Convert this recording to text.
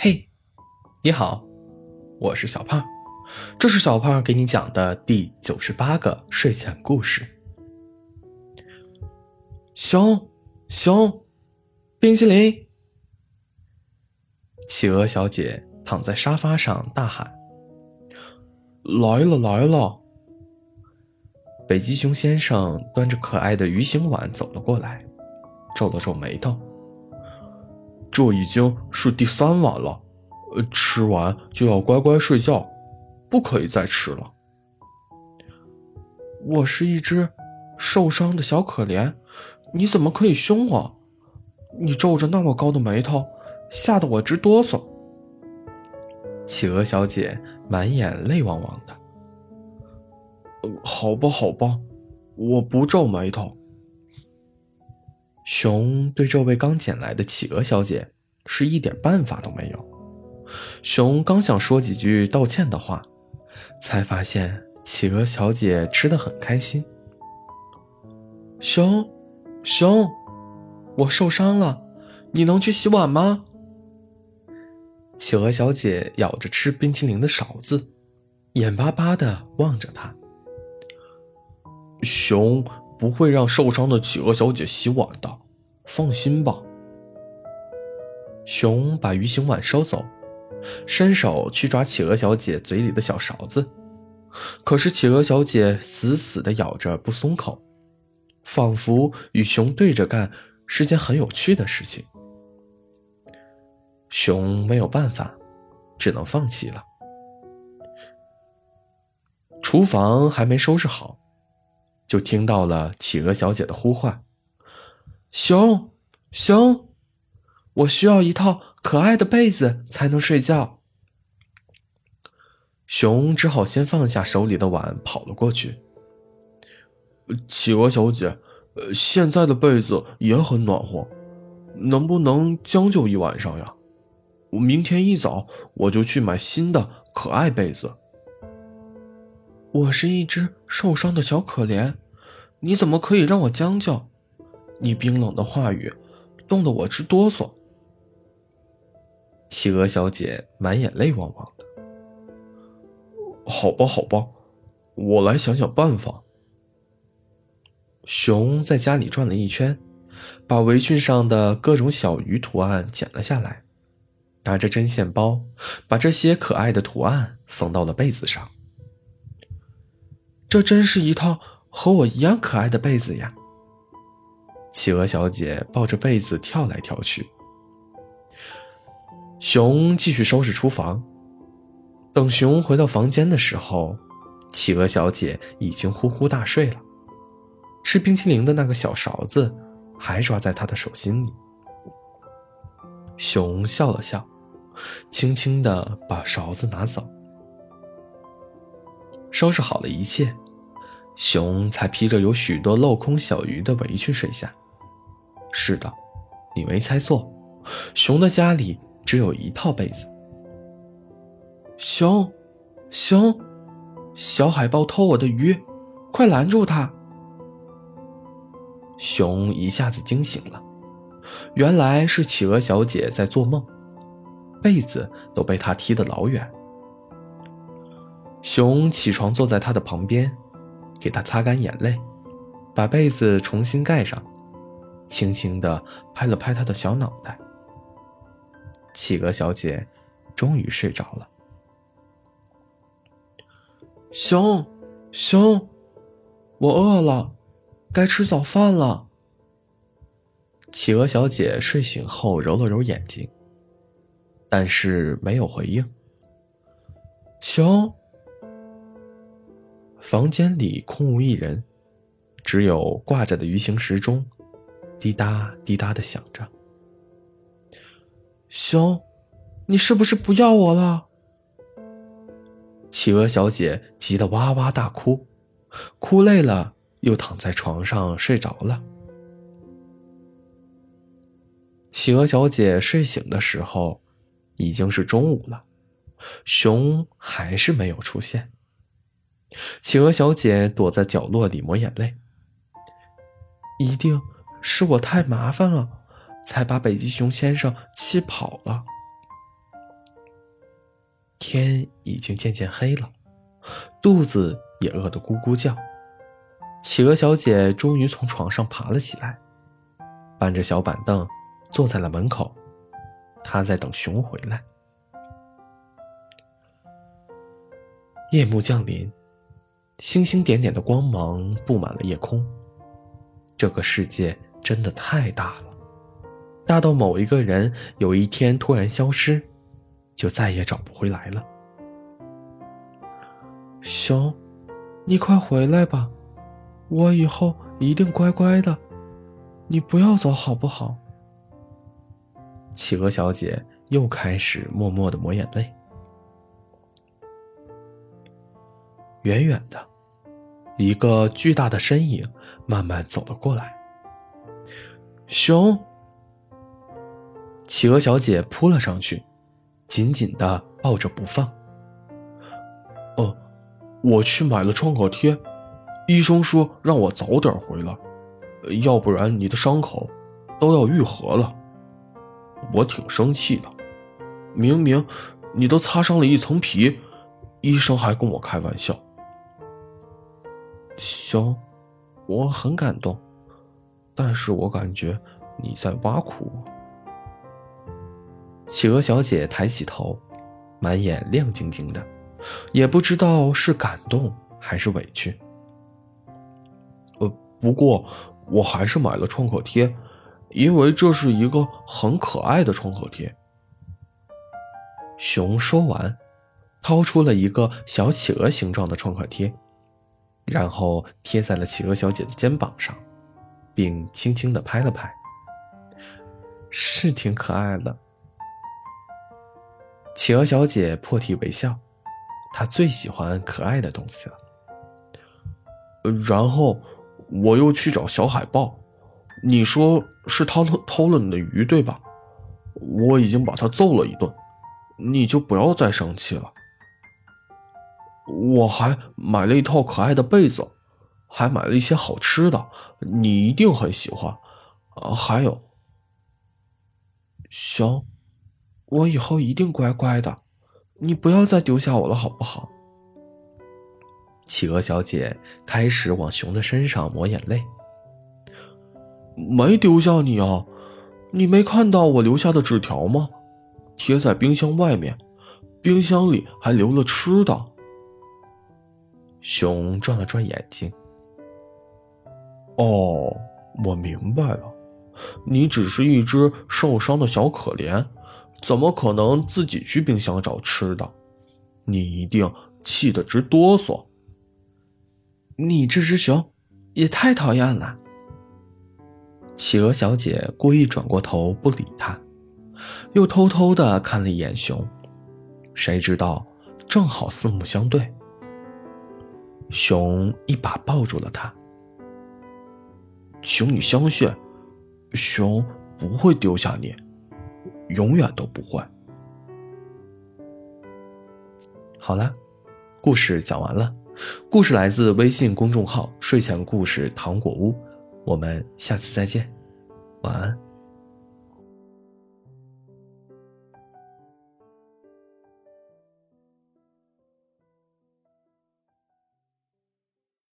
嘿，你好，我是小胖，这是小胖给你讲的第九十八个睡前故事。熊熊，冰淇淋！企鹅小姐躺在沙发上大喊：“来了来了！”北极熊先生端着可爱的鱼形碗走了过来，皱了皱眉头。这已经是第三碗了，呃，吃完就要乖乖睡觉，不可以再吃了。我是一只受伤的小可怜，你怎么可以凶我？你皱着那么高的眉头，吓得我直哆嗦。企鹅小姐满眼泪汪汪的。好吧，好吧，我不皱眉头。熊对这位刚捡来的企鹅小姐是一点办法都没有。熊刚想说几句道歉的话，才发现企鹅小姐吃的很开心。熊，熊，我受伤了，你能去洗碗吗？企鹅小姐咬着吃冰淇淋的勺子，眼巴巴的望着他。熊。不会让受伤的企鹅小姐洗碗的，放心吧。熊把鱼形碗收走，伸手去抓企鹅小姐嘴里的小勺子，可是企鹅小姐死死的咬着不松口，仿佛与熊对着干是件很有趣的事情。熊没有办法，只能放弃了。厨房还没收拾好。就听到了企鹅小姐的呼唤：“熊熊，我需要一套可爱的被子才能睡觉。”熊只好先放下手里的碗，跑了过去。企鹅小姐，现在的被子也很暖和，能不能将就一晚上呀？我明天一早我就去买新的可爱被子。我是一只受伤的小可怜，你怎么可以让我将就？你冰冷的话语，冻得我直哆嗦。企鹅小姐满眼泪汪汪的。好吧，好吧，我来想想办法。熊在家里转了一圈，把围裙上的各种小鱼图案剪了下来，拿着针线包，把这些可爱的图案缝到了被子上。这真是一套和我一样可爱的被子呀！企鹅小姐抱着被子跳来跳去。熊继续收拾厨房。等熊回到房间的时候，企鹅小姐已经呼呼大睡了，吃冰淇淋的那个小勺子还抓在她的手心里。熊笑了笑，轻轻地把勺子拿走。收拾好了一切，熊才披着有许多镂空小鱼的围裙睡下。是的，你没猜错，熊的家里只有一套被子。熊，熊，小海豹偷我的鱼，快拦住他！熊一下子惊醒了，原来是企鹅小姐在做梦，被子都被她踢得老远。熊起床，坐在他的旁边，给他擦干眼泪，把被子重新盖上，轻轻地拍了拍他的小脑袋。企鹅小姐终于睡着了。熊，熊，我饿了，该吃早饭了。企鹅小姐睡醒后揉了揉眼睛，但是没有回应。熊。房间里空无一人，只有挂着的鱼形时钟，滴答滴答的响着。熊，你是不是不要我了？企鹅小姐急得哇哇大哭，哭累了又躺在床上睡着了。企鹅小姐睡醒的时候，已经是中午了，熊还是没有出现。企鹅小姐躲在角落里抹眼泪，一定是我太麻烦了，才把北极熊先生气跑了。天已经渐渐黑了，肚子也饿得咕咕叫。企鹅小姐终于从床上爬了起来，搬着小板凳坐在了门口。她在等熊回来。夜幕降临，星星点点的光芒布满了夜空。这个世界真的太大了，大到某一个人有一天突然消失，就再也找不回来了。熊，你快回来吧，我以后一定乖乖的，你不要走好不好？企鹅小姐又开始默默的抹眼泪。远远的，一个巨大的身影慢慢走了过来。熊，企鹅小姐扑了上去，紧紧的抱着不放。哦，我去买了创可贴，医生说让我早点回来，要不然你的伤口都要愈合了。我挺生气的，明明你都擦伤了一层皮，医生还跟我开玩笑。熊，我很感动，但是我感觉你在挖苦我。企鹅小姐抬起头，满眼亮晶晶的，也不知道是感动还是委屈。呃，不过我还是买了创可贴，因为这是一个很可爱的创可贴。熊说完，掏出了一个小企鹅形状的创可贴。然后贴在了企鹅小姐的肩膀上，并轻轻的拍了拍。是挺可爱的。企鹅小姐破涕为笑，她最喜欢可爱的东西了。然后我又去找小海豹，你说是他偷偷了你的鱼对吧？我已经把他揍了一顿，你就不要再生气了。我还买了一套可爱的被子，还买了一些好吃的，你一定很喜欢。啊，还有，熊，我以后一定乖乖的，你不要再丢下我了，好不好？企鹅小姐开始往熊的身上抹眼泪。没丢下你啊，你没看到我留下的纸条吗？贴在冰箱外面，冰箱里还留了吃的。熊转了转眼睛。哦，我明白了，你只是一只受伤的小可怜，怎么可能自己去冰箱找吃的？你一定气得直哆嗦。你这只熊也太讨厌了。企鹅小姐故意转过头不理他，又偷偷的看了一眼熊，谁知道正好四目相对。熊一把抱住了他。请你相信，熊不会丢下你，永远都不会。好了，故事讲完了。故事来自微信公众号“睡前故事糖果屋”，我们下次再见，晚安。